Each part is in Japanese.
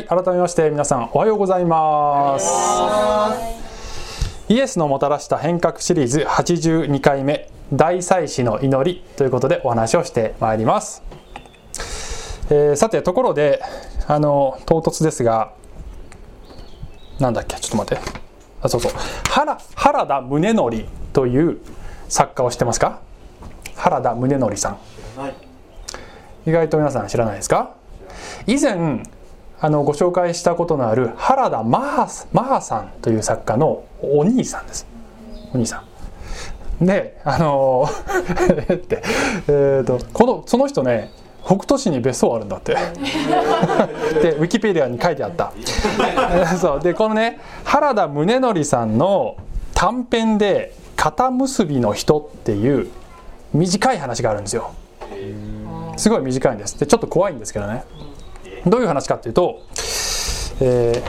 はい改めまして皆さんおはようございます。イエスのもたらした変革シリーズ82回目大祭司の祈りということでお話をしてまいります、えー、さてところであの唐突ですがなんだっけちょっと待って。あそうそう。原原田宗則という作家を知ってますか？原田宗則さん、はい、意外と皆さん知らないですか？以前あのご紹介したことのある原田マハマハさんという作家のお兄さんです。お兄さん。であの って、えーと、このその人ね北斗市に別荘あるんだって。でウィキペディアに書いてあった。そう。でこのね原田宗則さんの短編で「肩結びの人」っていう短い話があるんですよ。すごい短いんです。でちょっと怖いんですけどね。どういう話かっていうと、えー、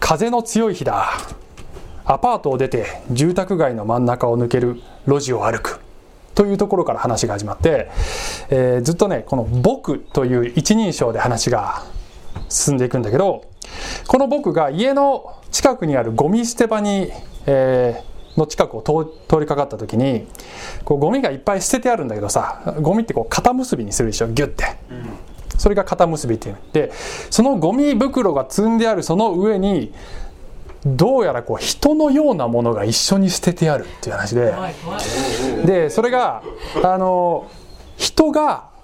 風の強い日だアパートを出て住宅街の真ん中を抜ける路地を歩くというところから話が始まって、えー、ずっとねこの「僕」という一人称で話が進んでいくんだけどこの僕が家の近くにあるゴミ捨て場に、えー、の近くを通りかかった時にこうゴミがいっぱい捨ててあるんだけどさゴミってこう肩結びにするでしょギュッて。うんそれが肩結びっていう。でそのゴミ袋が積んであるその上にどうやらこう人のようなものが一緒に捨ててあるっていう話で。でそれがあの人が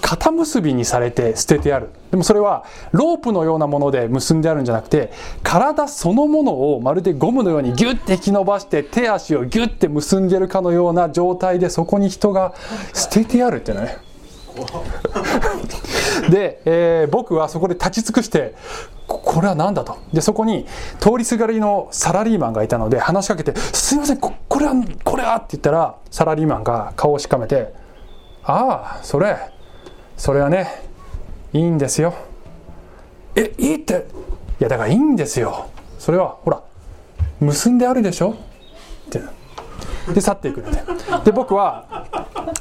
肩結びにされて捨ててある。でもそれはロープのようなもので結んであるんじゃなくて体そのものをまるでゴムのようにギュッて引き伸ばして手足をギュッて結んでるかのような状態でそこに人が捨ててあるっていうのね で、えー、僕はそこで立ち尽くしてこれは何だと。でそこに通りすがりのサラリーマンがいたので話しかけて「すいませんここれはこれは」って言ったらサラリーマンが顔をしかめて「ああそれそれはねいいんですよ」えいいっていやだからいいんですよ。それはほら結んであるでしょ？って。で去っていくのでで僕は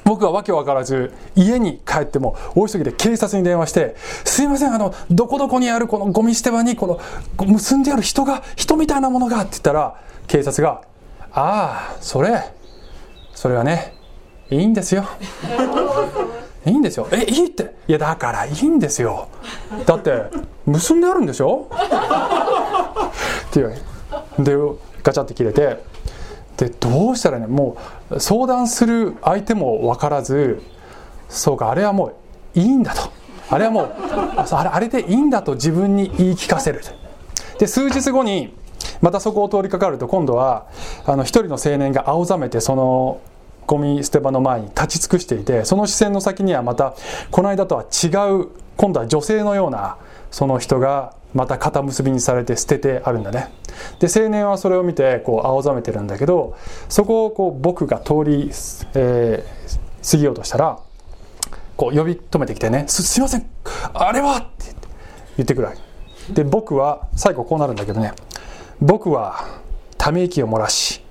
僕は訳分からず家に帰っても大急ぎで警察に電話して「すいませんあのどこどこにあるこのゴミ捨て場にこの結んである人が人みたいなものが」って言ったら警察が「ああそれそれはねいいんですよ」いいんですよ。えいいって。いやだからいいんですよ。だって結んであるんでしょ？っていう。でガチャって切れて。でどうしたらねもう相談する相手も分からずそうかあれはもういいんだと。あれはもうあれでいいんだと自分に言い聞かせる。で数日後にまたそこを通りかかると今度はあの一人の青年が青ざめてそのゴミ捨て場の前に立ち尽くしていてその視線の先にはまたこの間とは違う今度は女性のようなその人がまた肩結びにされて捨ててあるんだね。で青年はそれを見てこう青ざめてるんだけどそこをこう僕が通り、えー、過ぎようとしたらこう呼び止めてきてね「すすいませんあれは!」って言ってくるで僕は最後こうなるんだけどね。僕はため息を漏らし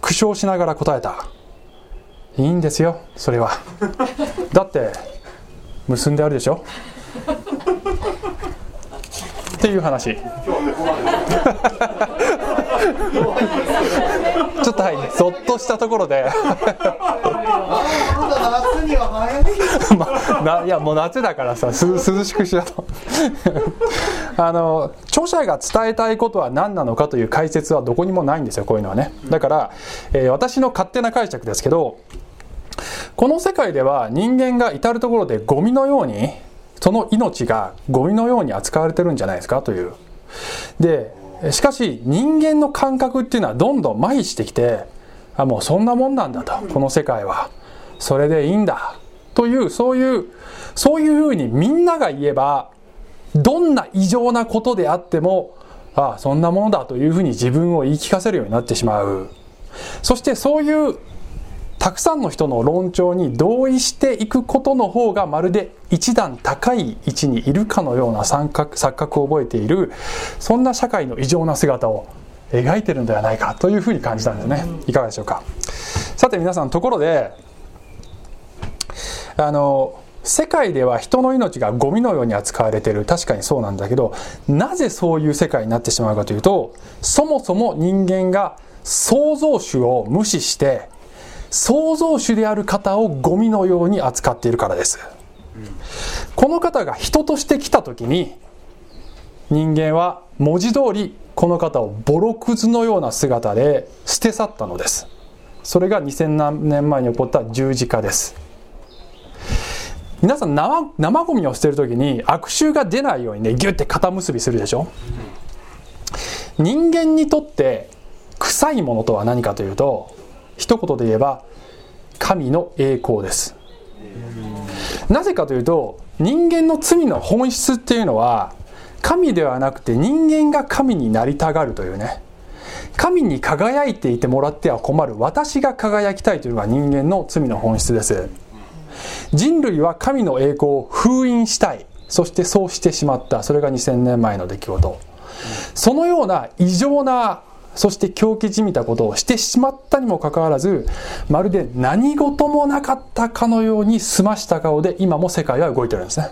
苦笑しながら答えた。いいんですよそれは。だって結んであるでしょ。っていう話。ちょっとはいぞっとしたところで。まいやもう夏だからさ涼しくしようと。あの著者が伝えたいことは何なのかという解説はどこにもないんですよこういうのはね。だから、えー、私の勝手な解釈ですけどこの世界では人間が至る所でゴミのようにその命がゴミのように扱われてるんじゃないですかという。で、しかし人間の感覚っていうのはどんどん麻痺してきて、あ、もうそんなもんなんだと、この世界は。それでいいんだ。という、そういう、そういうふうにみんなが言えば、どんな異常なことであっても、ああ、そんなものだというふうに自分を言い聞かせるようになってしまう。そしてそういうたくさんの人の論調に同意していくことの方がまるで一段高い位置にいるかのような錯覚錯覚を覚えているそんな社会の異常な姿を描いてるんではないかというふうに感じたんですね。いかがでしょうか。さて皆さんところであの世界では人の命がゴミのように扱われている。確かにそうなんだけどなぜそういう世界になってしまうかというとそもそも人間が創造主を無視して創造主である方をゴミのように扱っているからです、この方が人として来た時に人間は文字通りこの方をボロクズのような姿で捨て去ったのです。それが2000年前に起こった十字架です。皆さん生生ゴミを捨てる時に悪臭が出ないようにねギュッて肩結びするでしょ？人間にとって臭いものとは何かというと一言で言えば神の栄光です。なぜかというと人間の罪の本質っていうのは神ではなくて人間が神になりたがるというね。神に輝いていてもらっては困る。私が輝きたいというのが人間の罪の本質です。人類は神の栄光を封印したい。そしてそうしてしまった。それが2000年前の出来事。そのような異常なそして狂気じみたことをしてしまったにもかかわらずまるで何事もなかったかのように済ました顔で今も世界は動いてるんですね。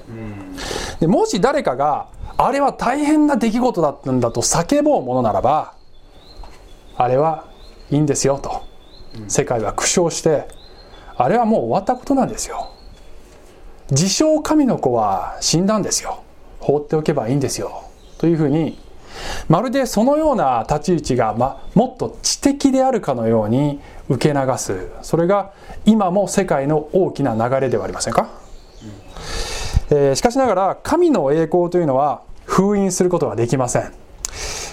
でもし誰かがあれは大変な出来事だったんだと叫ぼうものならばあれはいいんですよと世界は苦笑してあれはもう終わったことなんですよ。自称神の子は死んだんですよ。放っておけばいいんですよ。というふうにまるでそのような立ち位置が、ま、もっと知的であるかのように受け流す。それが今も世界の大きな流れではありませんか、えー、しかしながら神の栄光というのは封印することはできません、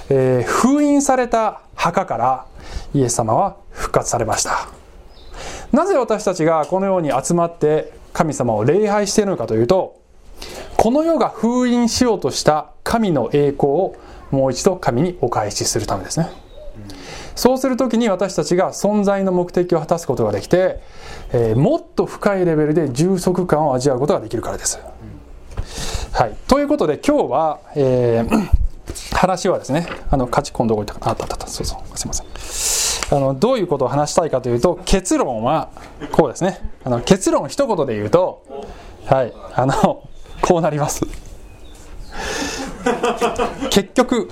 えー、封印された墓からイエス様は復活されました。なぜ私たちがこのように集まって神様を礼拝しているのかというとこの世が封印しようとした神の栄光をもう一度神にお返しするためですね。そうする時に私たちが存在の目的を果たすことができて、えー、もっと深いレベルで充足感を味わうことができるからです。はい、ということで今日は、えー、話はですねあの価値観どこ行ったかあったあった。そうそう。すいません。あのどういうことを話したいかというと結論はこうですね。あの結論一言で言うとはい。あのこうなります。結局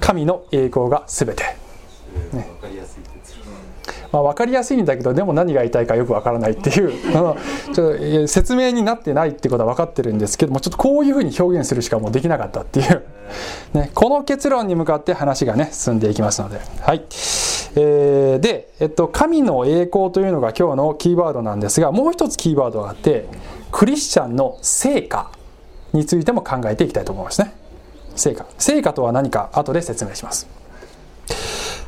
神の栄光が全て、ね。まあ、分かりやすいんだけどでも何が言いたいかよくわからないっていう。ちょっと説明になってないってことは分かってるんですけどもちょっとこういうふうに表現するしかもうできなかったっていう、ね、この結論に向かって話がね進んでいきますので。はい。えー、で、えっと、神の栄光というのが今日のキーワードなんですがもう一つキーワードがあってクリスチャンの成果についても考えていきたいと思いますね成果。成果とは何か後で説明します。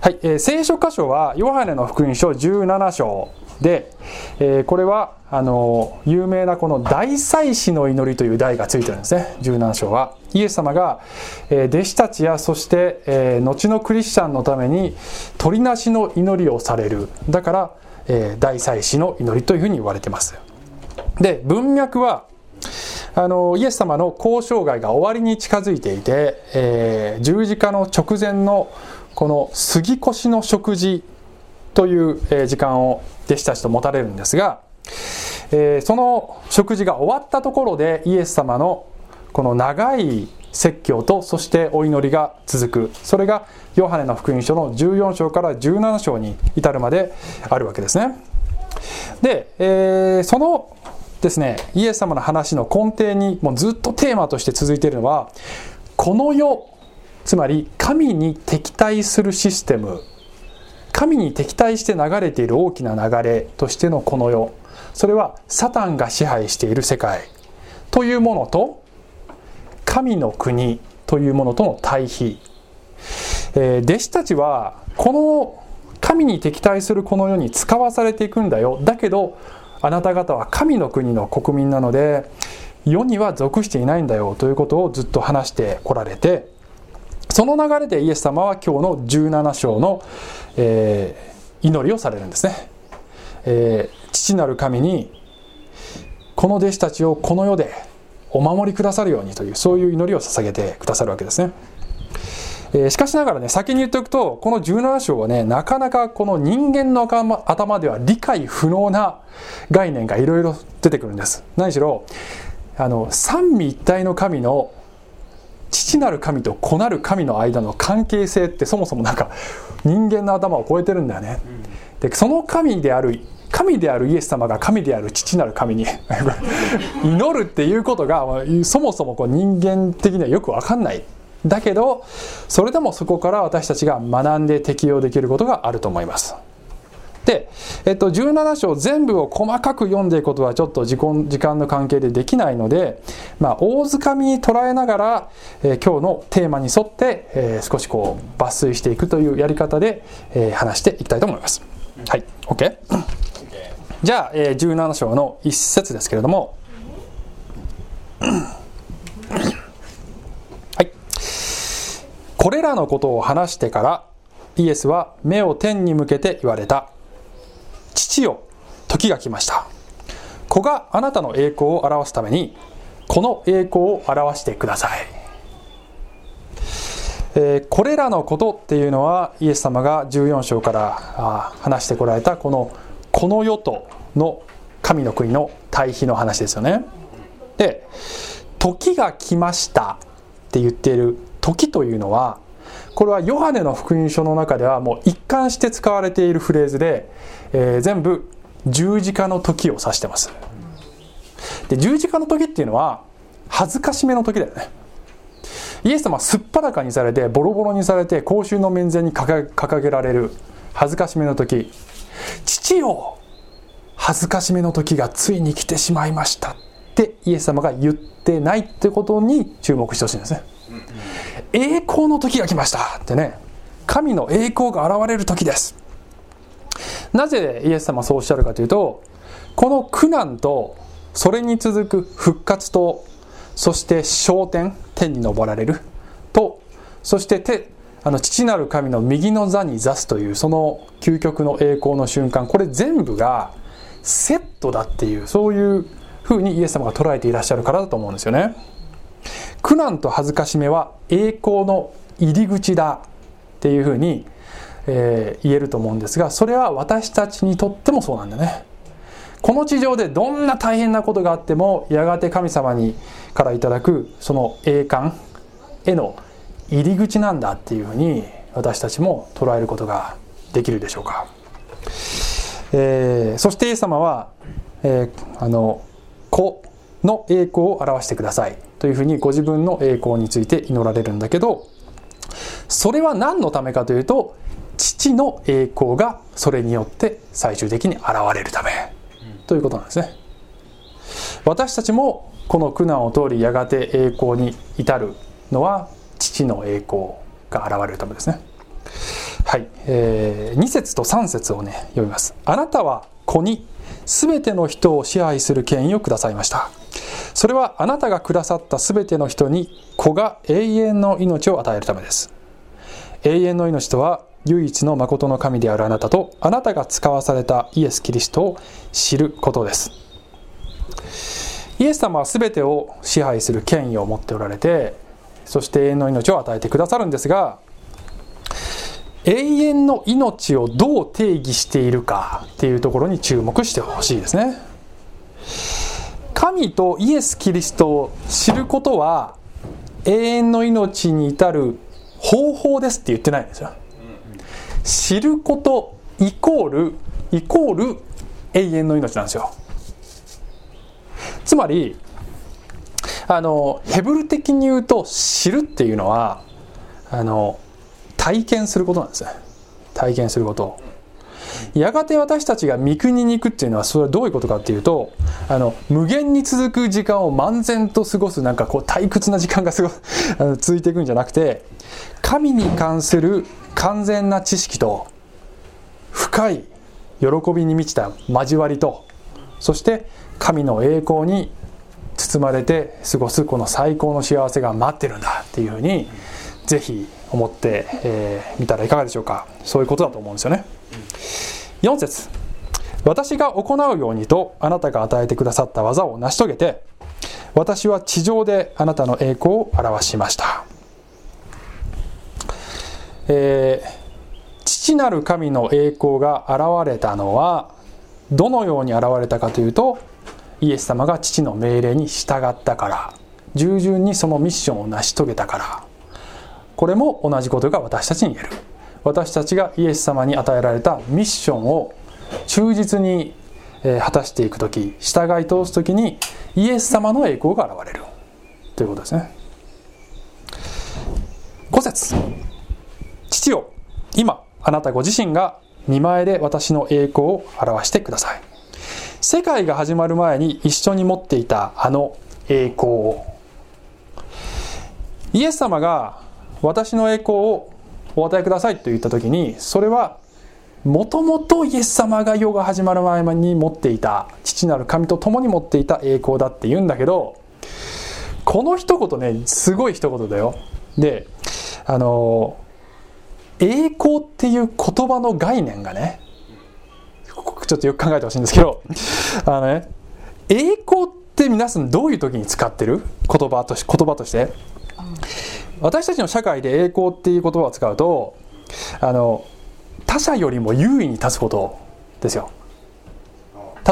はい、えー、聖書箇所はヨハネの福音書17章で、えー、これはあの有名なこの大祭司の祈りという題がついてるんですね。17章は。イエス様が、えー、弟子たちやそして、えー、後のクリスチャンのために取りなしの祈りをされる。だから、えー、大祭司の祈りというふうに言われてます。で文脈はあのイエス様の交渉外が終わりに近づいていて、えー、十字架の直前のこの杉越の食事という時間を弟子たちと持たれるんですが、えー、その食事が終わったところでイエス様のこの長い説教とそしてお祈りが続く。それがヨハネの福音書の14章から17章に至るまであるわけですね。で、えー、そのですねイエス様の話の根底にもうずっとテーマとして続いているのはこの世つまり神に敵対するシステム。神に敵対して流れている大きな流れとしてのこの世。それはサタンが支配している世界。というものと神の国。というものとの対比、えー、弟子たちはこの神に敵対するこの世に使わされていくんだよ。だけどあなた方は神の国の国民なので世には属していないんだよということをずっと話してこられてその流れでイエス様は今日の17章の、えー、祈りをされるんですね、えー、父なる神にこの弟子たちをこの世でお守りくださるようにというそういう祈りを捧げてくださるわけですね。えー、しかしながらね、先に言っておくと、この17章はね、なかなかこの人間の頭では理解不能な概念がいろいろ出てくるんです。何しろ、あの、三位一体の神の父なる神と子なる神の間の関係性ってそもそもなんか人間の頭を超えてるんだよね。で、その神である神であるイエス様が神である父なる神に 祈るっていうことがそもそもこう人間的にはよく分かんないだけどそれでもそこから私たちが学んで適用できることがあると思います。で、えっと、17章全部を細かく読んでいくことはちょっと時間の関係でできないので、まあ、大づかみに捉えながら、えー、今日のテーマに沿って、えー、少しこう抜粋していくというやり方で、えー、話していきたいと思います。はい。OK じゃあ、えー、17章の一節ですけれども。これらのことを話してからイエスは目を天に向けて言われた。父よ時が来ました。子があなたの栄光を表すためにこの栄光を表してください、えー、これらのことっていうのはイエス様が14章から話してこられたこのこの世との神の国の対比の話ですよね。で時が来ましたって言っている時というのはこれはヨハネの福音書の中ではもう一貫して使われているフレーズで、えー、全部十字架の時を指してます。で十字架の時っていうのは恥ずかしめの時だよね。イエス様はすっぱらかにされてボロボロにされて公衆の面前に掲げられる恥ずかしめの時。父よ恥ずかしめの時がついに来てしまいましたってイエス様が言ってないってことに注目してほしいんですね。栄光の時が来ました。ってね。神の栄光が現れる時です。なぜイエス様はそうおっしゃるかというとこの苦難とそれに続く復活とそして昇天天に昇られるとそして手あの父なる神の右の座に座すというその究極の栄光の瞬間これ全部がセットだっていうそういうふうにイエス様が捉えていらっしゃるからだと思うんですよね。苦難と恥ずかしめは栄光の入り口だっていうふうに、えー、言えると思うんですがそれは私たちにとってもそうなんだね。この地上でどんな大変なことがあってもやがて神様にからいただくその栄冠への入り口なんだっていうふうに私たちも捉えることができるでしょうか、えー、そしてイエス様は、えー、あの子の栄光を表してください。というふうにご自分の栄光について祈られるんだけどそれは何のためかというと父の栄光がそれによって最終的に現れるため。ということなんですね。私たちもこの苦難を通りやがて栄光に至るのは父の栄光が現れるためですね。はい、えー、2節と3節をね読みます。あなたは子に全ての人を支配する権威をくださいました。それはあなたがくださった全ての人に子が永遠の命を与えるためです。永遠の命とは唯一の誠の神であるあなたとあなたが使わされたイエス・キリストを知ることです。イエス様は全てを支配する権威を持っておられてそして永遠の命を与えてくださるんですが永遠の命をどう定義しているかっていうところに注目してほしいですね。神とイエス・キリストを知ることは永遠の命に至る方法ですって言ってないんですよ。知ることイコールイコール永遠の命なんですよ。つまりあのヘブル的に言うと知るっていうのはあの体験することなんです。ね体験すること。やがて私たちが三国に行くっていうのはそれはどういうことかっていうとあの無限に続く時間を漫然と過ごすなんかこう退屈な時間がすご あの続いていくんじゃなくて神に関する完全な知識と深い喜びに満ちた交わりとそして神の栄光に包まれて過ごすこの最高の幸せが待ってるんだっていうふうにぜひ思ってみ、えー、たらいかがでしょうか。そういうことだと思うんですよね。4節。私が行うようにとあなたが与えてくださった技を成し遂げて私は地上であなたの栄光を表しました。えー、父なる神の栄光が現れたのはどのように現れたかというとイエス様が父の命令に従ったから従順にそのミッションを成し遂げたから。これも同じことが私たちに言える。私たちがイエス様に与えられたミッションを忠実に果たしていく時従い通す時にイエス様の栄光が現れるということですね。5節。父よ今あなたご自身が見前で私の栄光を表してください。世界が始まる前に一緒に持っていたあの栄光をイエス様が私の栄光を。お与えくださいと言った時にそれはもともとイエス様が世が始まる前に持っていた父なる神と共に持っていた栄光だって言うんだけどこの一言ねすごい一言だよ。であの栄光っていう言葉の概念がねちょっとよく考えてほしいんですけどあのね栄光って皆さんどういう時に使ってる？言葉と言葉として。私たちの社会で栄光っていう言葉を使うとあの他者よりも優位に立つことですよ。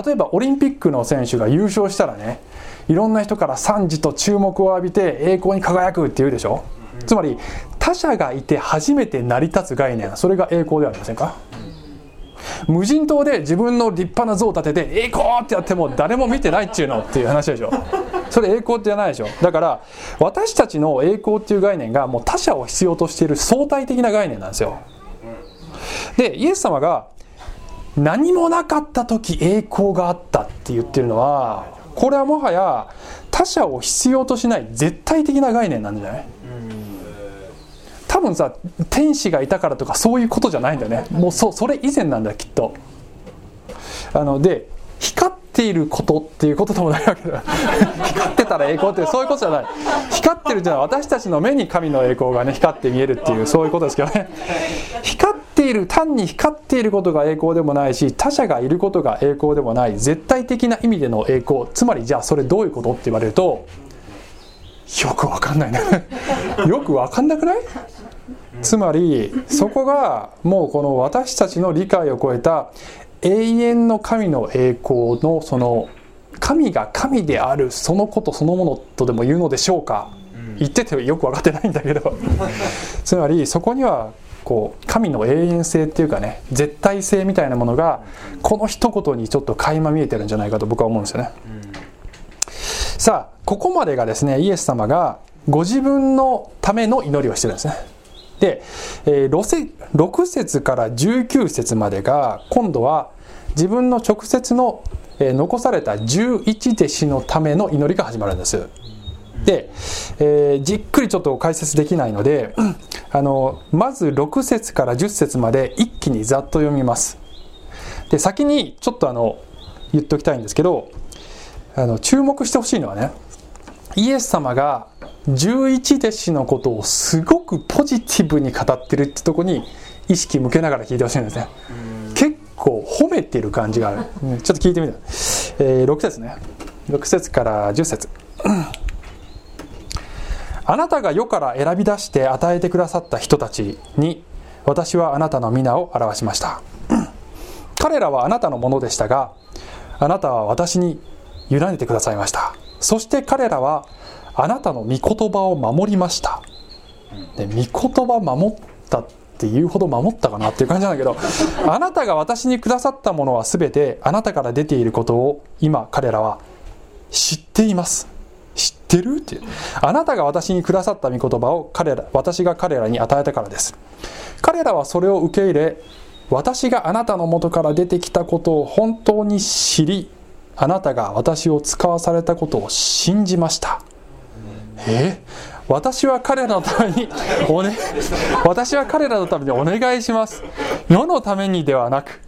例えばオリンピックの選手が優勝したらねいろんな人から賛辞と注目を浴びて栄光に輝くって言うでしょ。つまり他者がいて初めて成り立つ概念それが栄光ではありませんか？無人島で自分の立派な像を立てて栄光ってやっても誰も見てないっちゅうのっていう話でしょ。それ栄光ってじゃないでしょ。だから私たちの栄光っていう概念がもう他者を必要としている相対的な概念なんですよ。でイエス様が何もなかった時栄光があったって言ってるのはこれはもはや他者を必要としない絶対的な概念なんじゃない？多分さ天使がいたからとかそういうことじゃないんだよね。もうそそれ以前なんだきっと。あので光っていることっていうことでもないわけだ 光ってたら栄光ってそういうことじゃない。光ってるじゃない私たちの目に神の栄光がね光って見えるっていうそういうことですけどね。光っている単に光っていることが栄光でもないし他者がいることが栄光でもない絶対的な意味での栄光。つまりじゃあそれどういうことって言われるとよくわかんないね。よくわかんなくない？つまりそこがもうこの私たちの理解を超えた永遠の神の栄光のその神が神であるそのことそのものとでも言うのでしょうか。言っててよく分かってないんだけど。つまりそこにはこう神の永遠性っていうかね絶対性みたいなものがこの一言にちょっと垣間見えてるんじゃないかと僕は思うんですよね。さあここまでがですねイエス様がご自分のための祈りをしてるんですね。で、えー、6節から19節までが今度は自分の直接の、えー、残された11弟子のための祈りが始まるんです。で、えー、じっくりちょっと解説できないので、あのまず6節から10節まで一気にざっと読みます。で先にちょっとあの言っておきたいんですけどあの注目してほしいのはねイエス様が11弟子のことをすごくポジティブに語ってるってとこに意識向けながら聞いてほしいんですね。結構褒めてる感じがある、うん、ちょっと聞いてみて、えー、6節ね。6節から10節。あなたが世から選び出して与えてくださった人たちに私はあなたの皆を表しました。彼らはあなたのものでしたがあなたは私に委ねてくださいましたそして彼らはあなたの御言葉を守りました。で御言葉守ったっていうほど守ったかなっていう感じなんだけど あなたが私にくださったものは全てあなたから出ていることを今彼らは知っています。知ってるってあなたが私にくださった御言葉を彼ら私が彼らに与えたからです。彼らはそれを受け入れ私があなたのもとから出てきたことを本当に知りあなたが私を使わされたことを信じました。え？私は彼らのためにおね私は彼らのためにお願いします。世のためにではなく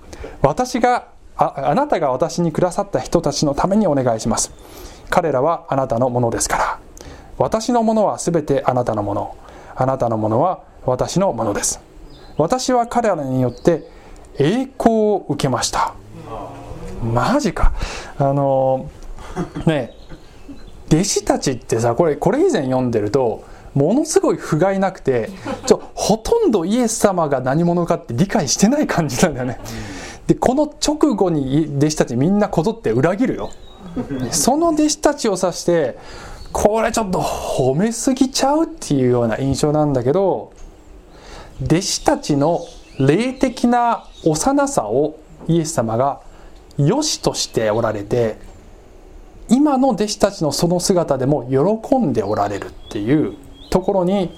私がああなたが私にくださった人たちのためにお願いします。彼らはあなたのものですから。私のものは全てあなたのもの。あなたのものは私のものです。私は彼らによって栄光を受けました。マジかあのね弟子たちってさこれこれ以前読んでるとものすごい不甲斐なくてちょほとんどイエス様が何者かって理解してない感じなんだよね。でこの直後に弟子たちみんなこぞって裏切るよ。その弟子たちを指してこれちょっと褒めすぎちゃうっていうような印象なんだけど弟子たちの霊的な幼さをイエス様が良しとしておられて今の弟子たちのその姿でも喜んでおられるっていうところに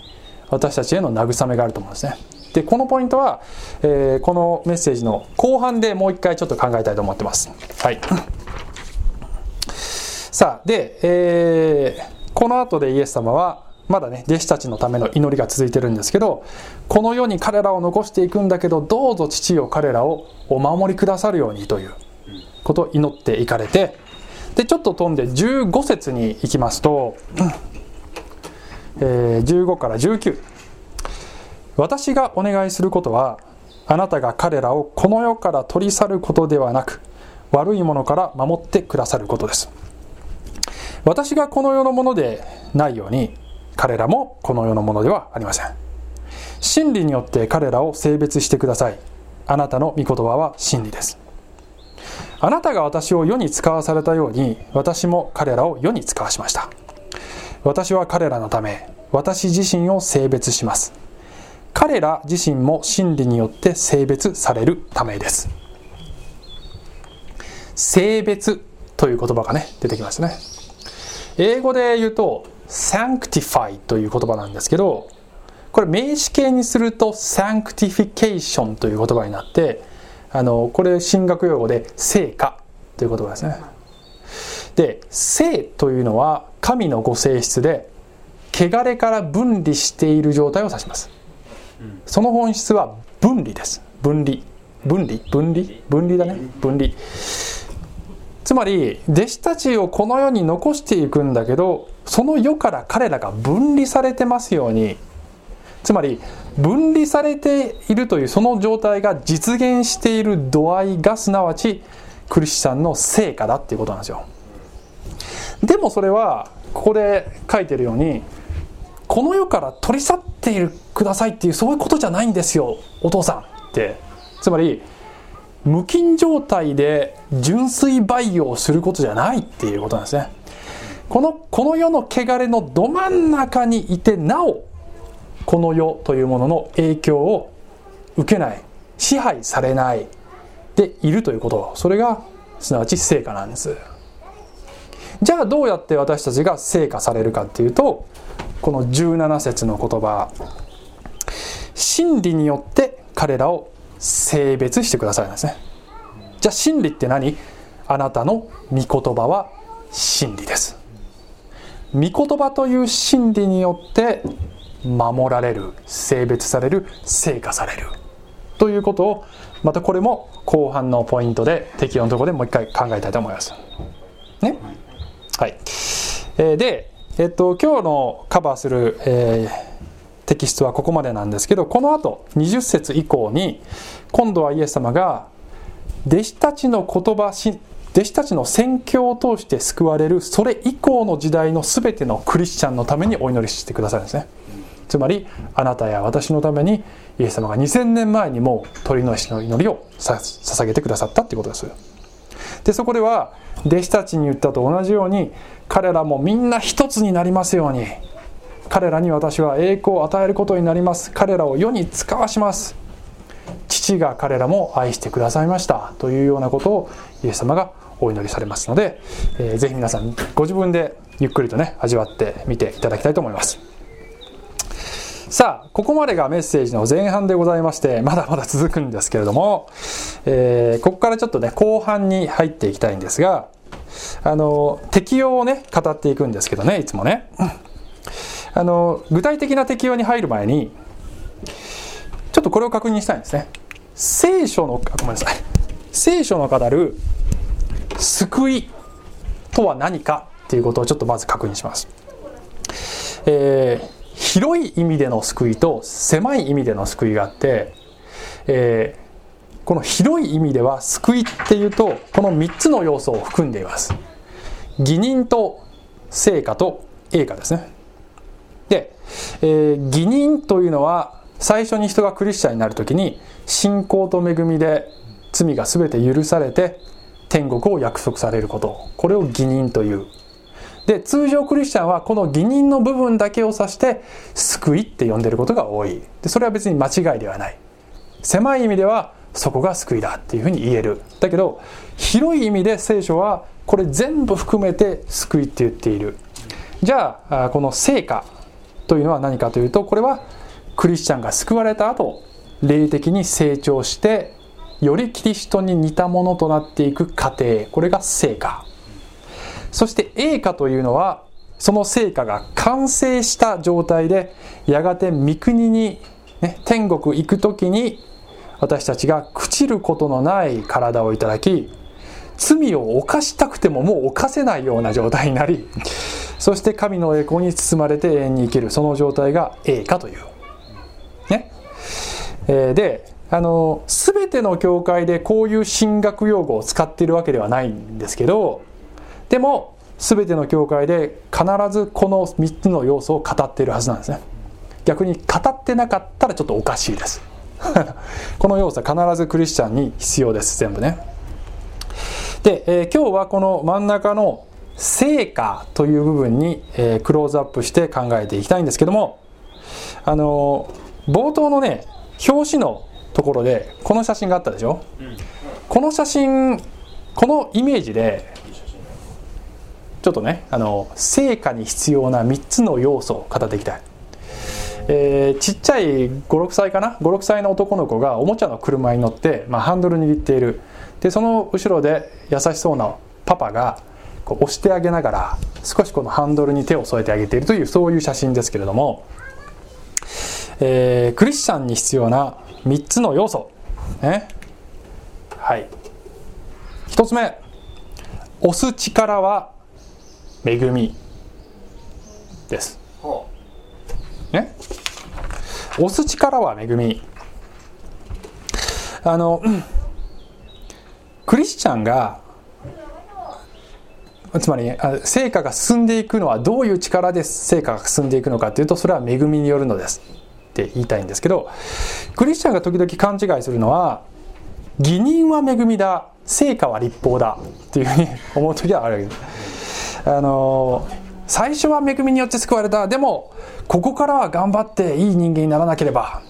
私たちへの慰めがあると思うんですね。でこのポイントは、えー、このメッセージの後半でもう一回ちょっと考えたいと思ってます。はい。さあで、えー、この後でイエス様はまだね弟子たちのための祈りが続いてるんですけどこの世に彼らを残していくんだけどどうぞ父よ彼らをお守りくださるようにということ祈っていかれてでちょっと飛んで15節に行きますと、えー、15から19私がお願いすることはあなたが彼らをこの世から取り去ることではなく悪いものから守ってくださることです。私がこの世のものでないように彼らもこの世のものではありません。真理によって彼らを性別してください。あなたの御言葉は真理です。あなたが私を世に使わされたように私も彼らを世に使わしました。私は彼らのため私自身を性別します。彼ら自身も真理によって性別されるためです。性別という言葉がね出てきましたね。英語で言うと sanctify という言葉なんですけどこれ名詞形にすると sanctification という言葉になってあのこれ神学用語で聖歌という言葉ですね。で聖というのは神のご性質で汚れから分離している状態を指します。その本質は分離です。分離。分離？分離？分離だね。分離。つまり弟子たちをこの世に残していくんだけどその世から彼らが分離されてますように。つまり分離されているというその状態が実現している度合いがすなわちクリスチャンの成果だっていうことなんですよ。でもそれはここで書いてるようにこの世から取り去っているくださいっていうそういうことじゃないんですよお父さんって。つまり無菌状態で純粋培養することじゃないっていうことなんですね。このこの世の汚れのど真ん中にいてなおこの世というものの影響を受けない支配されないでいるということ。それがすなわち成果なんです。じゃあどうやって私たちが成果されるかっていうとこの17節の言葉。真理によって彼らを性別してくださいですね。じゃあ真理って何？あなたの御言葉は真理です。御言葉という真理によって守られる性別される成果されるということをまたこれも後半のポイントで適用のところでもう一回考えたいと思います。ね？はい、えー、で、えっと、今日のカバーする、えー、テキストはここまでなんですけどこの後20節以降に今度はイエス様が弟子たちの言葉弟子たちの宣教を通して救われるそれ以降の時代の全てのクリスチャンのためにお祈りしてくださるんですね。つまりあなたや私のためにイエス様が2000年前にもう鳥の石の祈りを捧げてくださったってことです。でそこでは弟子たちに言ったと同じように彼らもみんな一つになりますように。彼らに私は栄光を与えることになります。彼らを世に使わします。父が彼らも愛してくださいました。というようなことをイエス様がお祈りされますので、えー、ぜひ皆さんご自分でゆっくりとね味わってみていただきたいと思います。さあここまでがメッセージの前半でございましてまだまだ続くんですけれども、えー、ここからちょっとね後半に入っていきたいんですがあの適用をね語っていくんですけどねいつもね。あの具体的な適用に入る前にちょっとこれを確認したいんですね。聖書のごめんなさい。聖書の語る救いとは何かっていうことをちょっとまず確認します。えー広い意味での救いと狭い意味での救いがあって、えー、この広い意味では救いっていうとこの3つの要素を含んでいます。義人と成果と栄華ですね。で、えー、義人というのは最初に人がクリスチャンになる時に信仰と恵みで罪が全て許されて天国を約束されること。これを義人という。で通常クリスチャンはこの義人の部分だけを指して救いって呼んでることが多い。でそれは別に間違いではない。狭い意味ではそこが救いだっていうふうに言える。だけど広い意味で聖書はこれ全部含めて救いって言っている。じゃあこの成果というのは何かというとこれはクリスチャンが救われた後霊的に成長してよりキリストに似たものとなっていく過程。これが成果。そして栄華というのはその成果が完成した状態でやがて御国に、ね、天国行く時に私たちが朽ちることのない体をいただき罪を犯したくてももう犯せないような状態になりそして神の栄光に包まれて永遠に生きるその状態が栄華という。ね。えー、であの全ての教会でこういう神学用語を使っているわけではないんですけどでも全ての教会で必ずこの3つの要素を語っているはずなんですね。逆に語ってなかったらちょっとおかしいです。この要素は必ずクリスチャンに必要です全部ね。で、えー、今日はこの真ん中の成果という部分に、えー、クローズアップして考えていきたいんですけどもあのー、冒頭のね表紙のところでこの写真があったでしょ、うん、この写真このイメージでちょっとねあの成果に必要な3つの要素を語っていきたい、えー、ちっちゃい56歳かな？56歳の男の子がおもちゃの車に乗って、まあ、ハンドル握っている。でその後ろで優しそうなパパがこう押してあげながら少しこのハンドルに手を添えてあげているというそういう写真ですけれども、えー、クリスチャンに必要な3つの要素。ね。はい。1つ目。押す力は恵みです。ね？押す力は恵み。あのクリスチャンがつまり成果が進んでいくのはどういう力で成果が進んでいくのかというとそれは恵みによるのですって言いたいんですけどクリスチャンが時々勘違いするのは義人は恵みだ成果は立法だっていうふうに思う時はあるわけですあの最初は恵みによって救われた。でもここからは頑張っていい人間にならなければ。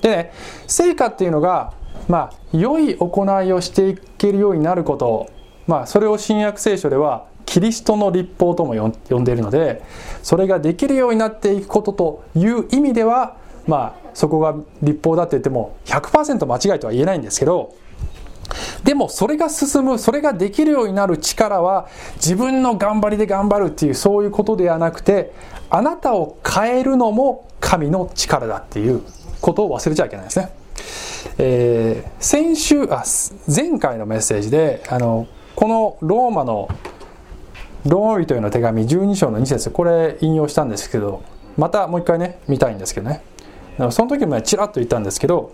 でね成果っていうのがまあ良い行いをしていけるようになること。まあそれを新約聖書ではキリストの立法とも呼んでいるのでそれができるようになっていくことという意味ではまあそこが立法だって言っても100%間違いとは言えないんですけどでもそれが進むそれができるようになる力は自分の頑張りで頑張るっていうそういうことではなくてあなたを変えるのも神の力だっていうことを忘れちゃいけないですね。えー、先週あ前回のメッセージであのこのローマのローマ人への手紙12章の2節これ引用したんですけどまたもう一回ね見たいんですけどねその時もねちらっと言ったんですけど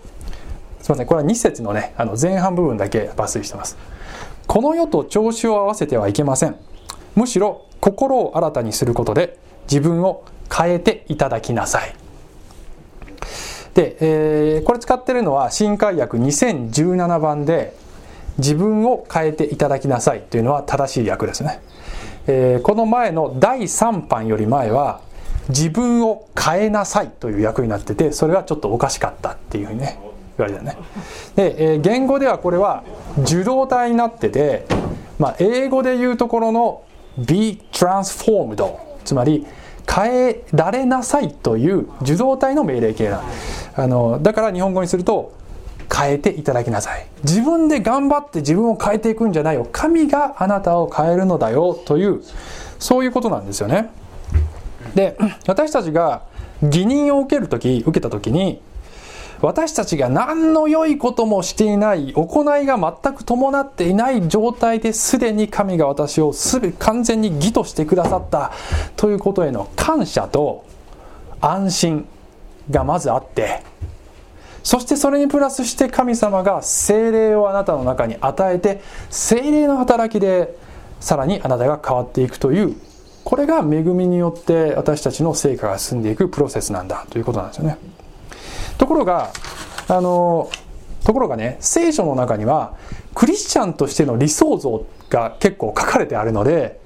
すいませんこれは2節のねあの前半部分だけ抜粋してます。この世と調子を合わせてはいけません。むしろ心を新たにすることで自分を変えていただきなさい。で、えー、これ使ってるのは新海訳2017番で自分を変えていただきなさいというのは正しい訳ですね。えー、この前の第3版より前は自分を変えなさいという役になっててそれはちょっとおかしかったっていうふうにねわれたね。で、えー、言語ではこれは受動体になってて、まあ、英語で言うところの be transformed つまり変えられなさいという受動体の命令形なあのだから日本語にすると変えていただきなさい。自分で頑張って自分を変えていくんじゃないよ。神があなたを変えるのだよというそういうことなんですよね。で私たちが義任を受ける時受けた時に私たちが何の良いこともしていない行いが全く伴っていない状態ですでに神が私をすべ完全に義としてくださったということへの感謝と安心がまずあって。そしてそれにプラスして神様が精霊をあなたの中に与えて精霊の働きでさらにあなたが変わっていくというこれが恵みによって私たちの成果が進んでいくプロセスなんだということなんですよね。ところがあのところがね聖書の中にはクリスチャンとしての理想像が結構書かれてあるので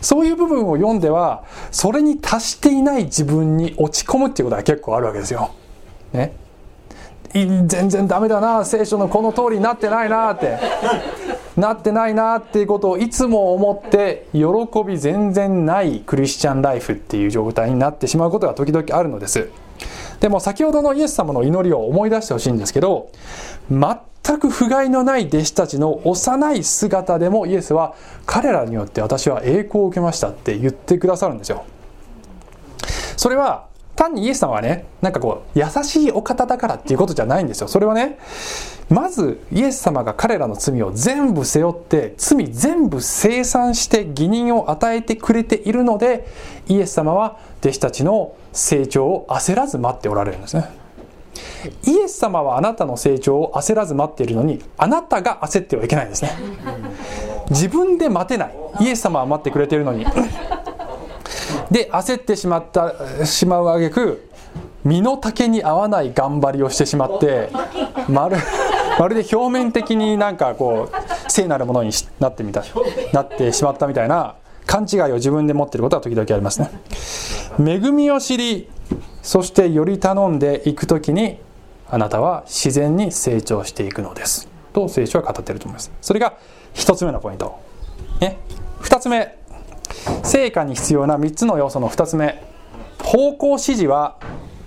そういう部分を読んではそれに達していない自分に落ち込むっていうことが結構あるわけですよ。ね、全然ダメだな聖書のこの通りになってないなって。なってないなっていうことをいつも思って喜び全然ないクリスチャンライフっていう状態になってしまうことが時々あるのです。でも先ほどのイエス様の祈りを思い出してほしいんですけど全く不甲斐のない弟子たちの幼い姿でもイエスは彼らによって私は栄光を受けましたって言ってくださるんですよ。それは単にイエス様はねなんかこう優しいお方だからっていうことじゃないんですよ。それはねまずイエス様が彼らの罪を全部背負って罪全部清算して義人を与えてくれているのでイエス様は弟子たちの成長を焦らず待っておられるんですね。イエス様はあなたの成長を焦らず待っているのにあなたが焦ってはいけないんですね。自分で待てない。イエス様は待ってくれているのに。で焦ってしまったしまうあげく身の丈に合わない頑張りをしてしまってまるまるで表面的になんかこう聖なるものになってみたなってしまったみたいな勘違いを自分で持っていることは時々ありますね。恵みを知りそしてより頼んでいく時にあなたは自然に成長していくのです。と聖書は語っていると思います。それが1つ目のポイント、ね、2つ目。成果に必要な3つの要素の2つ目。方向指示は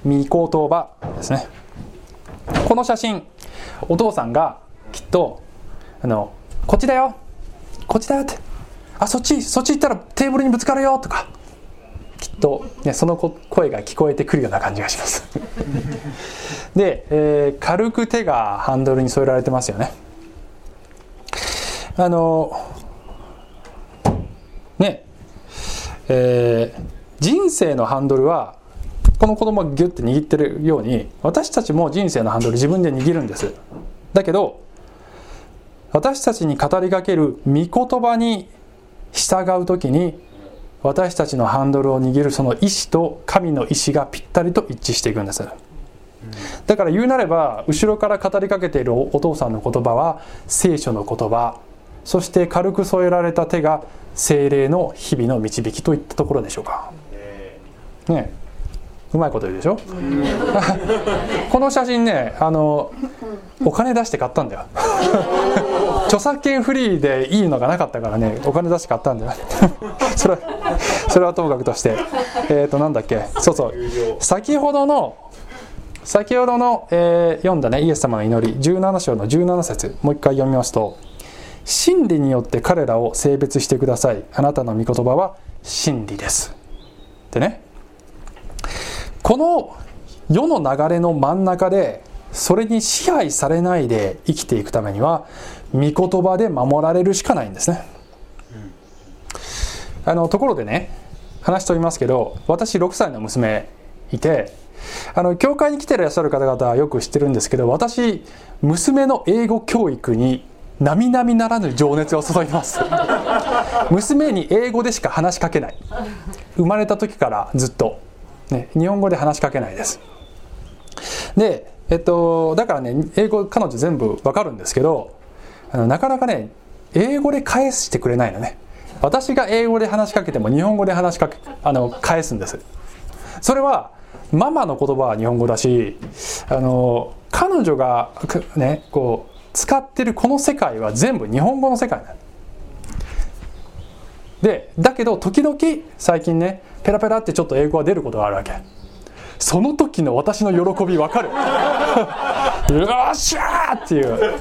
御言葉ですね。この写真お父さんがきっとあのこっちだよ。こっちだよって。あそっちそっち行ったらテーブルにぶつかるよとか。きっと、ね、その声が聞こえてくるような感じがします。で、えー、軽く手がハンドルに添えられてますよね。あのねえー、人生のハンドルはこの子供がギュッて握ってるように私たちも人生のハンドル自分で握るんです。だけど私たちに語りかける御言葉に従う時に私たちのハンドルを握るその意志と神の意志がぴったりと一致していくんです。だから言うなれば後ろから語りかけているお父さんの言葉は聖書の言葉。そして軽く添えられた手が精霊の日々の導きといったところでしょうか。ねうまいこと言うでしょ？この写真ねあのお金出して買ったんだよ。著作権フリーでいいのがなかったからねお金出して買ったんだよ。それはそれはともかくとして。えっ、ー、となんだっけ。そうそう。先ほどの先ほどの、えー、読んだねイエス様の祈り。17章の17節。もう一回読みますと真理によって彼らを性別してください。あなたの御言葉は真理です。でね。この世の流れの真ん中でそれに支配されないで生きていくためには御言葉で守られるしかないんですね、あのところでね話しておりますけど私6歳の娘いてあの教会に来ていらっしゃる方々はよく知ってるんですけど私娘の英語教育に並々ならぬ情熱を注います。娘に英語でしか話しかけない。生まれた時からずっと、ね、日本語で話しかけないです。でえっとだからね英語彼女全部わかるんですけどあのなかなかね英語で返してくれないのね。私が英語で話しかけても日本語で話しかけあの返すんです。それはママの言葉は日本語だしあの彼女がねこう使ってるこの世界は全部日本語の世界なでだけど時々最近ねペラペラってちょっと英語が出ることがあるわけ。その時の私の喜びわかる。よっしゃーっていう、ね、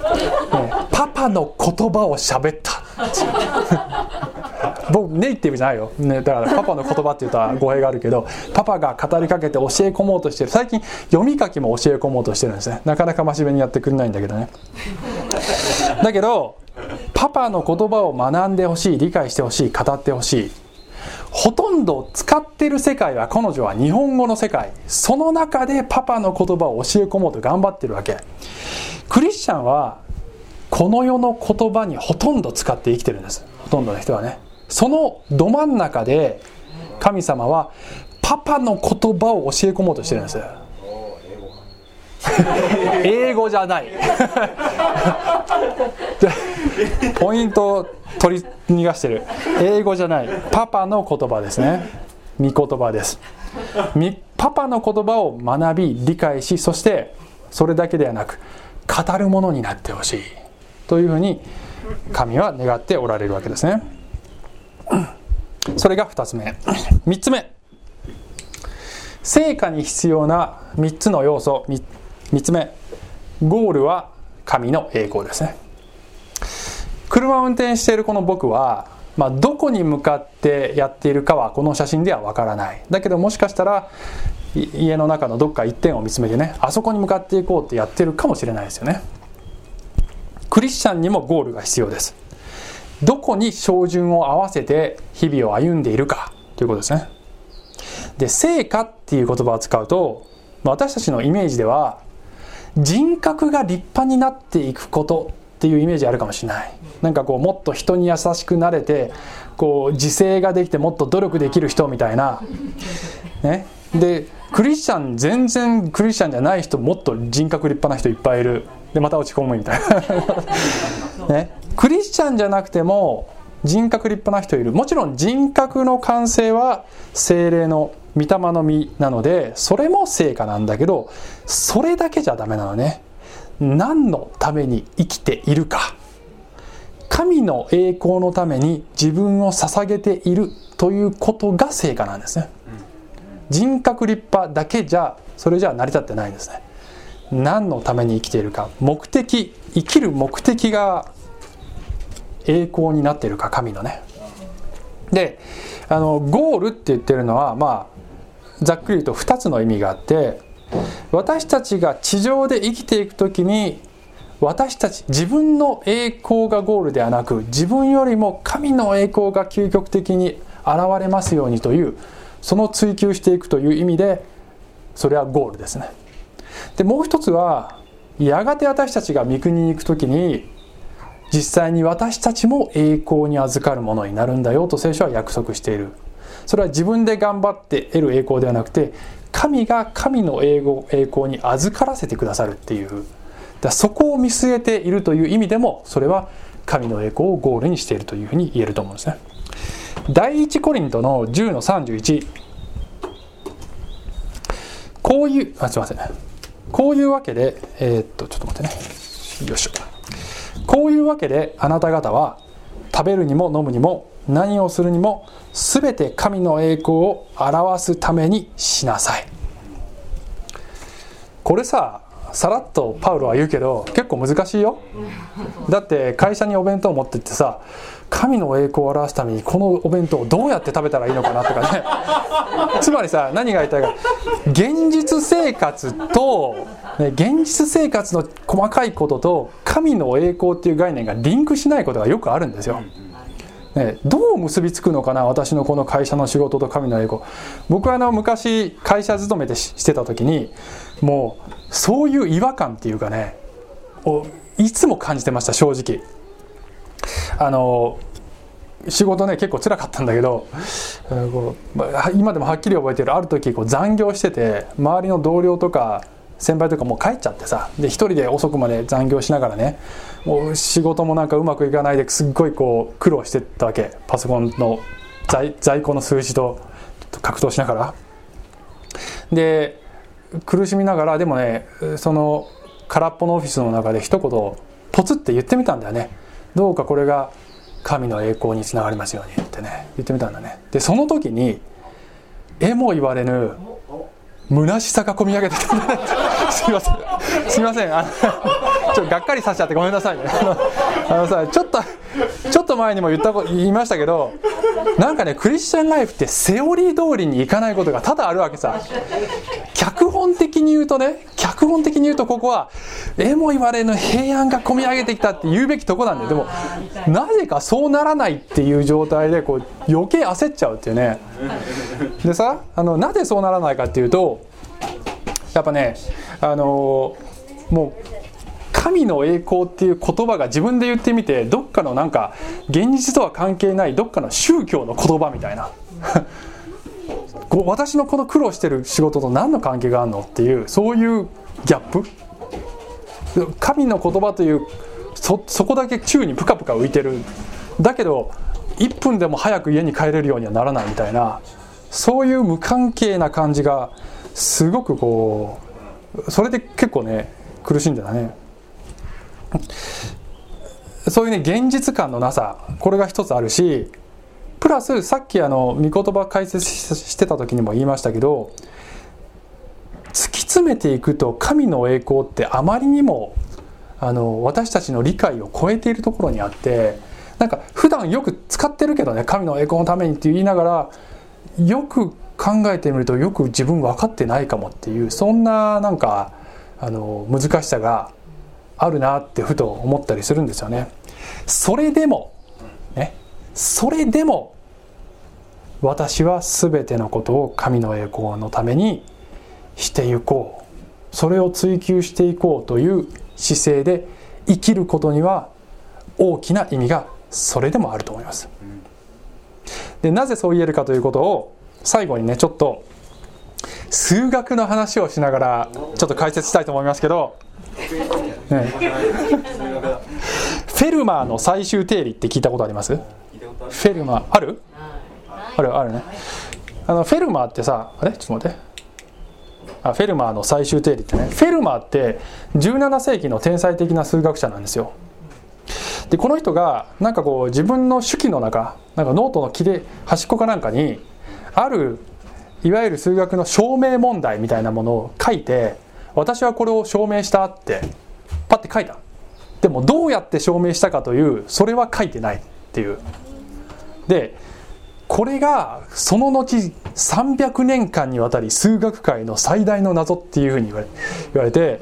パパの言葉を喋った。僕ネイティブじゃないよ、ね、だからパパの言葉って言ったら語弊があるけどパパが語りかけて教え込もうとしてる。最近読み書きも教え込もうとしてるんですね。なかなか真面目にやってくれないんだけどね。だけどパパの言葉を学んでほしい理解してほしい語ってほしい。ほとんど使ってる世界は彼女は日本語の世界。その中でパパの言葉を教え込もうと頑張ってるわけ。クリスチャンはこの世の言葉にほとんど使って生きてるんです。ほとんどの人はね。そのど真ん中で神様はパパの言葉を教え込もうとしてるんです。英語じゃない。ポイントを取り逃がしてる。英語じゃない。パパの言葉ですね。御言葉です。パパの言葉を学び理解しそしてそれだけではなく語るものになってほしい。というふうに神は願っておられるわけですね。それが2つ目。3つ目。成果に必要な3つの要素。3つ目。ゴールは神の栄光ですね。車を運転しているこの僕は、まあ、どこに向かってやっているかはこの写真ではわからない。だけどもしかしたら家の中のどっか一点を見つめてねあそこに向かっていこうってやってるかもしれないですよね。クリスチャンにもゴールが必要です。どこに照準を合わせて日々を歩んでいるかということですね。で成果っていう言葉を使うと私たちのイメージでは人格が立派になっていくことっていうイメージあるかもしれない。なんかこうもっと人に優しくなれてこう自制ができてもっと努力できる人みたいな。ね。でクリスチャン全然クリスチャンじゃない人もっと人格立派な人いっぱいいる。でまた落ち込むみたいな。ね。クリスチャンじゃなくても人格立派な人いる。もちろん人格の完成は精霊の御霊の実なのでそれも成果なんだけどそれだけじゃダメなのね。何のために生きているか。神の栄光のために自分を捧げているということが成果なんですね。人格立派だけじゃそれじゃ成り立ってないんですね。何のために生きているか。目的生きる目的が栄光になっているか神のね。であのゴールって言ってるのはまあざっくり言うと2つの意味があって私たちが地上で生きていく時に私たち自分の栄光がゴールではなく自分よりも神の栄光が究極的に現れますようにというその追求していくという意味でそれはゴールですね。でもう一つはやがて私たちが御国に行く時に実際に私たちも栄光に預かるものになるんだよと聖書は約束している。それは自分で頑張って得る栄光ではなくて神が神の栄光に預からせてくださるっていう。だそこを見据えているという意味でもそれは神の栄光をゴールにしているというふうに言えると思うんですね。第一コリントの10の31こういうあすいません。こういうわけでえー、っとちょっと待ってね。よいしょ。こういうわけであなた方は食べるにも飲むにも何をするにも全て神の栄光を表すためにしなさい。これささらっとパウロは言うけど結構難しいよ。だって会社にお弁当を持ってってさ神の栄光を表すためにこのお弁当をどうやって食べたらいいのかなとかね。つまりさ何が言いたいか。現実生活と、ね、現実生活の細かいことと神の栄光っていう概念がリンクしないことがよくあるんですよ。ね、どう結びつくのかな私のこの会社の仕事と神の栄光。僕はあの昔会社勤めてしてた時にもうそういう違和感っていうかねをいつも感じてました正直。あの仕事ね結構辛かったんだけど今でもはっきり覚えてる。ある時こう残業してて周りの同僚とか先輩とかもう帰っちゃってさで一人で遅くまで残業しながらねもう仕事もなんかうまくいかないですっごいこう苦労してったわけ。パソコンの在在庫の数字と格闘しながら。で苦しみながらでもねその空っぽのオフィスの中で一言ポツって言ってみたんだよね。どうかこれが神の栄光につながりますようにってね言ってみたんだね。でその時にえも言われぬ虚しさがこみ上げてきたすいません。すいません。あのちょっとがっかりさせちゃってごめんなさいね。あのさちょっとちょっと前にも言った言いましたけどなんかねクリスチャンライフってセオリー通りにいかないことが多々あるわけさ。脚本的に言うとね脚本的に言うとここはえも言われぬ平安がこみ上げてきたって言うべきとこなんででもなぜかそうならないっていう状態でこう余計焦っちゃうっていうね。でさあのなぜそうならないかっていうとやっぱねあのもう神の栄光っていう言葉が自分で言ってみてどっかのなんか現実とは関係ないどっかの宗教の言葉みたいな。私のこの苦労してる仕事と何の関係があるのっていうそういうギャップ？神の言葉というそそこだけ宙にプカプカ浮いてる。だけど1分でも早く家に帰れるようにはならないみたいなそういう無関係な感じがすごくこうそれで結構ね苦しんでたね。そういうね現実感のなさこれが一つあるしプラスさっきあの御言葉解説してた時にも言いましたけど突き詰めていくと神の栄光ってあまりにもあの私たちの理解を超えているところにあってなんか普段よく使ってるけどね神の栄光のためにって言いながらよく考えてみるとよく自分分かってないかもっていうそんななんかあの難しさがあるなってふと思ったりするんですよね。それでもねそれでも私は全てのことを神の栄光のためにしていこうそれを追求していこうという姿勢で生きることには大きな意味がそれでもあると思いますでなぜそう言えるかということを最後にねちょっと数学の話をしながらちょっと解説したいと思いますけど、フェルマーの最終定理って聞いたことあります？フェルマー。ある？あるあるね。あのフェルマーってさあれ？ちょっと待って。あフェルマーの最終定理ってね。フェルマーって17世紀の天才的な数学者なんですよ。でこの人がなんかこう自分の手記の中なんかノートの切れ端っこかなんかにあるいわゆる数学の証明問題みたいなものを書いて私はこれを証明したってパッて書いたでもどうやって証明したかというそれは書いてないっていうでこれがその後300年間にわたり数学界の最大の謎っていうふうに言われて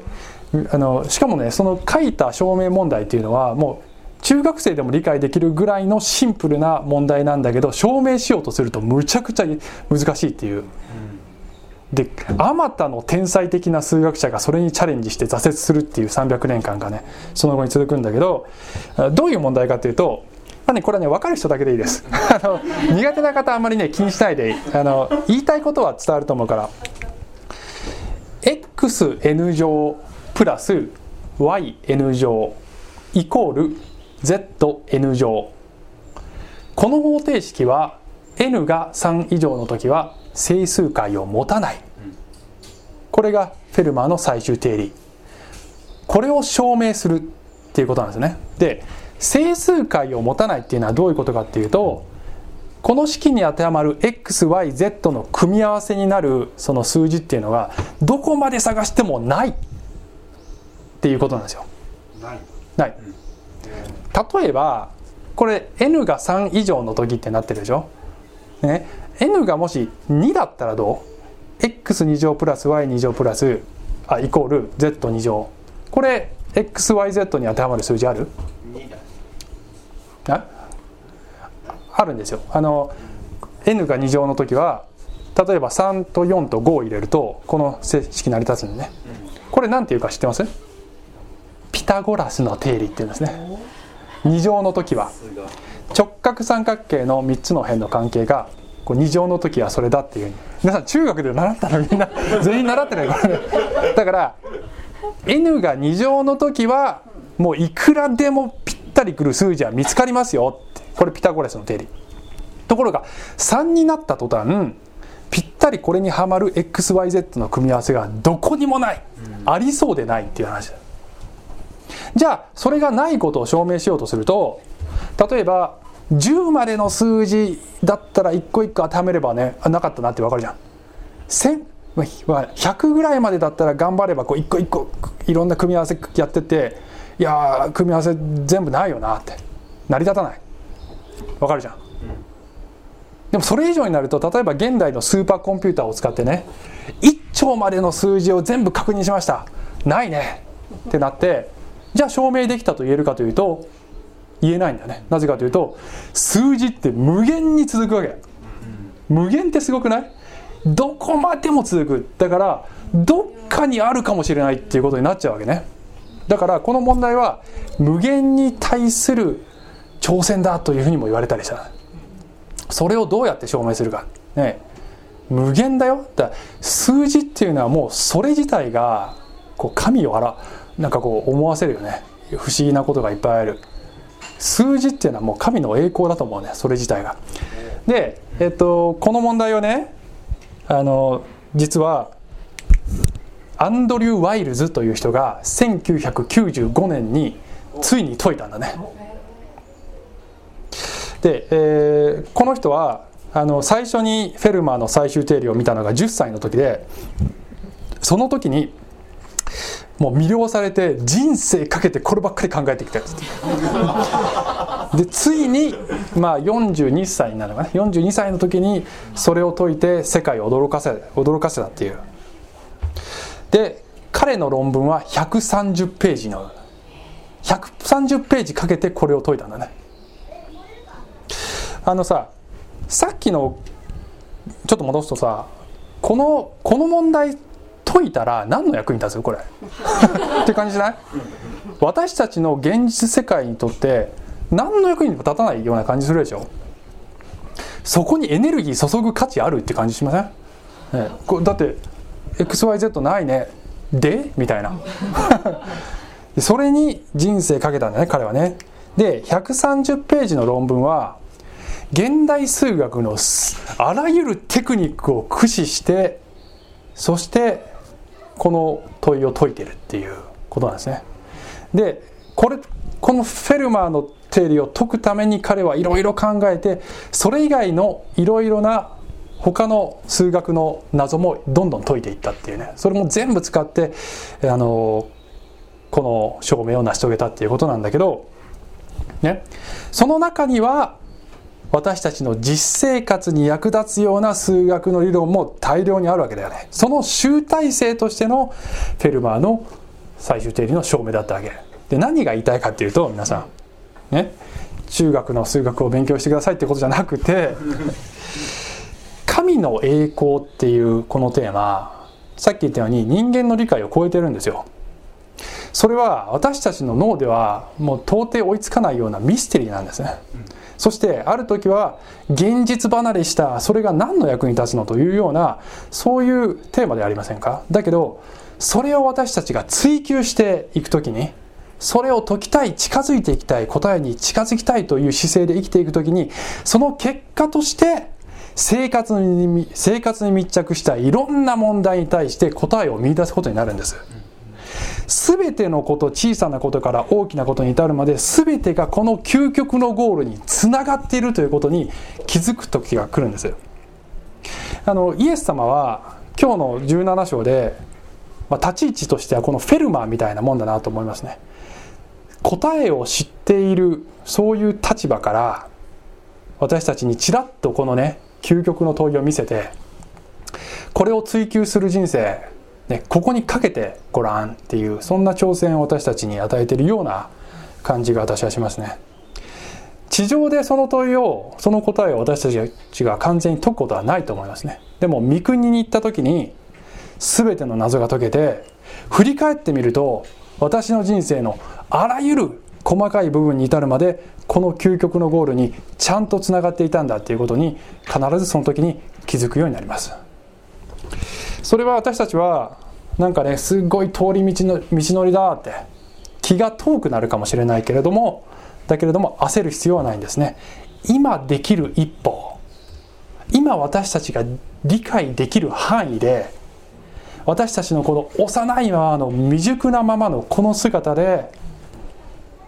あのしかもねその書いた証明問題っていうのはもう中学生でも理解できるぐらいのシンプルな問題なんだけど証明しようとするとむちゃくちゃ難しいっていう。であまたの天才的な数学者がそれにチャレンジして挫折するっていう300年間がねその後に続くんだけどどういう問題かっていうとまあね、これはね分かる人だけでいいです。あの苦手な方あんまりね気にしないであの言いたいことは伝わると思うから。xn 乗プラス yn 乗イコール zn 乗。この方程式は n が3以上の時は整数解を持たないこれがフェルマーの最終定理これを証明するっていうことなんですねで整数解を持たないっていうのはどういうことかっていうとこの式に当てはまる xyz の組み合わせになるその数字っていうのがどこまで探してもないっていうことなんですよ。ない。例えばこれ n が3以上の時ってなってるでしょ。ね、n がもし2だったらどう ?x2 乗プラス y2 乗プラスあイコール z2 乗。これ xyz に当てはまる数字ある？あ？あるんですよ。あの n が2乗の時は例えば3と4と5を入れるとこの式成り立つんでね。これ何ていうか知ってます？ピタゴラスの定理っていうんですね。2乗の時は。直角三角形の3つの辺の関係がこう2乗の時はそれだっていう皆さん中学で習ったの？みんな。全員習ってないからね。だから n が2乗の時はもういくらでもぴったりくる数字は見つかりますよって。これピタゴラスの定理。ところが3になった途端ぴったりこれにはまる XYZ の組み合わせがどこにもない、ありそうでないっていう話だ。じゃあそれがないことを証明しようとすると例えば10までの数字だったら一個一個当てはめればねなかったなってわかるじゃん。100ぐらいまでだったら頑張ればこう一個一個いろんな組み合わせやってていや組み合わせ全部ないよなって。成り立たない。わかるじゃん。でもそれ以上になると例えば現代のスーパーコンピューターを使ってね1兆までの数字を全部確認しました。ないね。ってなってじゃあ証明できたと言えるかというと言えないんだよね。なぜかというと数字って無限に続くわけ。無限ってすごくない？どこまでも続く。だからどっかにあるかもしれないっていうことになっちゃうわけね。だからこの問題は無限に対する挑戦だというふうにも言われたりした。それをどうやって証明するか。ね。無限だよ。だ数字っていうのはもうそれ自体がこう神をあらなんかこう思わせるよね。不思議なことがいっぱいある。数字っていうのはもう神の栄光だと思うねそれ自体が。で、えっと、この問題をねあの実はアンドリュー・ワイルズという人が1995年についに解いたんだね。で、えー、この人はあの最初にフェルマーの最終定理を見たのが10歳の時でその時にもう魅了されて人生かけてこればっかり考えてきたやつ。でついに、まあ、42歳になるのかな。42歳の時にそれを解いて世界を驚かせ驚かせたっていう。で彼の論文は130ページの130ページかけてこれを解いたんだね。あのささっきのちょっと戻すとさこのこの問題解いたら何の役に立つ？これ。って感じじゃない？私たちの現実世界にとって何の役にも立たないような感じするでしょ。そこにエネルギー注ぐ価値あるって感じしません、ね、だって XYZ ないね。で？みたいな。それに人生かけたんだね彼はね。で130ページの論文は現代数学のあらゆるテクニックを駆使してそしてこの問いを解いてるっていうことなんですね。でこれこのフェルマーの定理を解くために彼はいろいろ考えてそれ以外のいろいろな他の数学の謎もどんどん解いていったっていうね。それも全部使ってあのこの証明を成し遂げたっていうことなんだけど、ね、その中には私たちの実生活に役立つような数学の理論も大量にあるわけだよね。その集大成としてのフェルマーの最終定理の証明だったわけ。で何が言いたいかっていうと皆さん。ね。中学の数学を勉強してくださいってことじゃなくて神の栄光っていうこのテーマさっき言ったように人間の理解を超えてるんですよ。それは私たちの脳ではもう到底追いつかないようなミステリーなんですね、そしてある時は現実離れしたそれが何の役に立つのというようなそういうテーマでありませんか？だけどそれを私たちが追求していく時にそれを解きたい近づいていきたい答えに近づきたいという姿勢で生きていく時にその結果として生活に生活に密着したいろんな問題に対して答えを見出すことになるんです。全てのこと小さなことから大きなことに至るまで全てがこの究極のゴールにつながっているということに気づく時が来るんですあのイエス様は今日の17章で、まあ、立ち位置としてはこのフェルマーみたいなもんだなと思いますね。答えを知っているそういう立場から私たちにちらっとこのね究極の問いを見せてこれを追求する人生ね、ここにかけてごらんっていうそんな挑戦を私たちに与えているような感じが私はしますね。地上でその問いをその答えを私たちが完全に解くことはないと思いますね。でも三国に行った時に全ての謎が解けて振り返ってみると私の人生のあらゆる細かい部分に至るまでこの究極のゴールにちゃんとつながっていたんだっていうことに必ずその時に気づくようになります。それは私たちはなんかねすごい通り道の道のりだって気が遠くなるかもしれないけれどもだけれども焦る必要はないんですね。今できる一歩今私たちが理解できる範囲で私たちのこの幼いままの未熟なままのこの姿で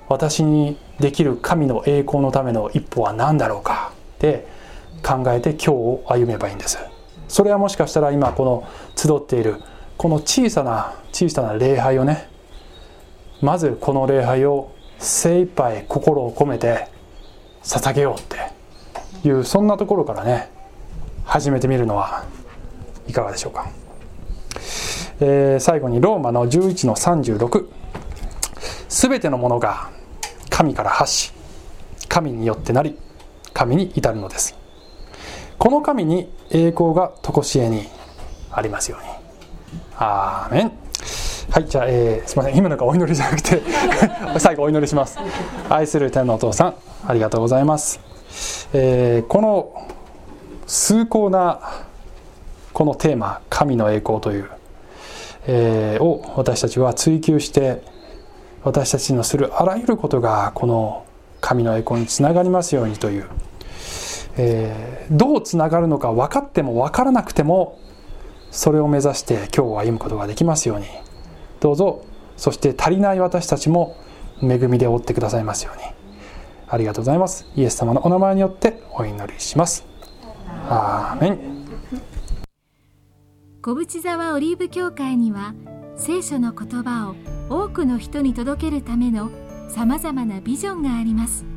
私にできる神の栄光のための一歩は何だろうかって考えて今日を歩めばいいんです。それはもしかしたら今この集っているこの小さな小さな礼拝をねまずこの礼拝を精一杯心を込めて捧げようっていうそんなところからね始めてみるのはいかがでしょうか、えー、最後にローマの11の36すべてのものが神から発し神によってなり神に至るのです。この神に栄光が常しえにありますように。アーメン。はいじゃあ、えー、すみません。今のがお祈りじゃなくて 最後お祈りします。愛する天のお父さんありがとうございます、えー、この崇高なこのテーマ「神の栄光」という、えー、を私たちは追求して私たちのするあらゆることがこの神の栄光につながりますようにという、えー、どうつながるのか分かっても分からなくてもそれを目指して今日を歩むことができますように。どうぞ。そして足りない私たちも恵みで覆ってくださいますように。ありがとうございます。イエス様のお名前によってお祈りします。アーメン。小淵沢オリーブ教会には聖書の言葉を多くの人に届けるためのさまざまなビジョンがあります。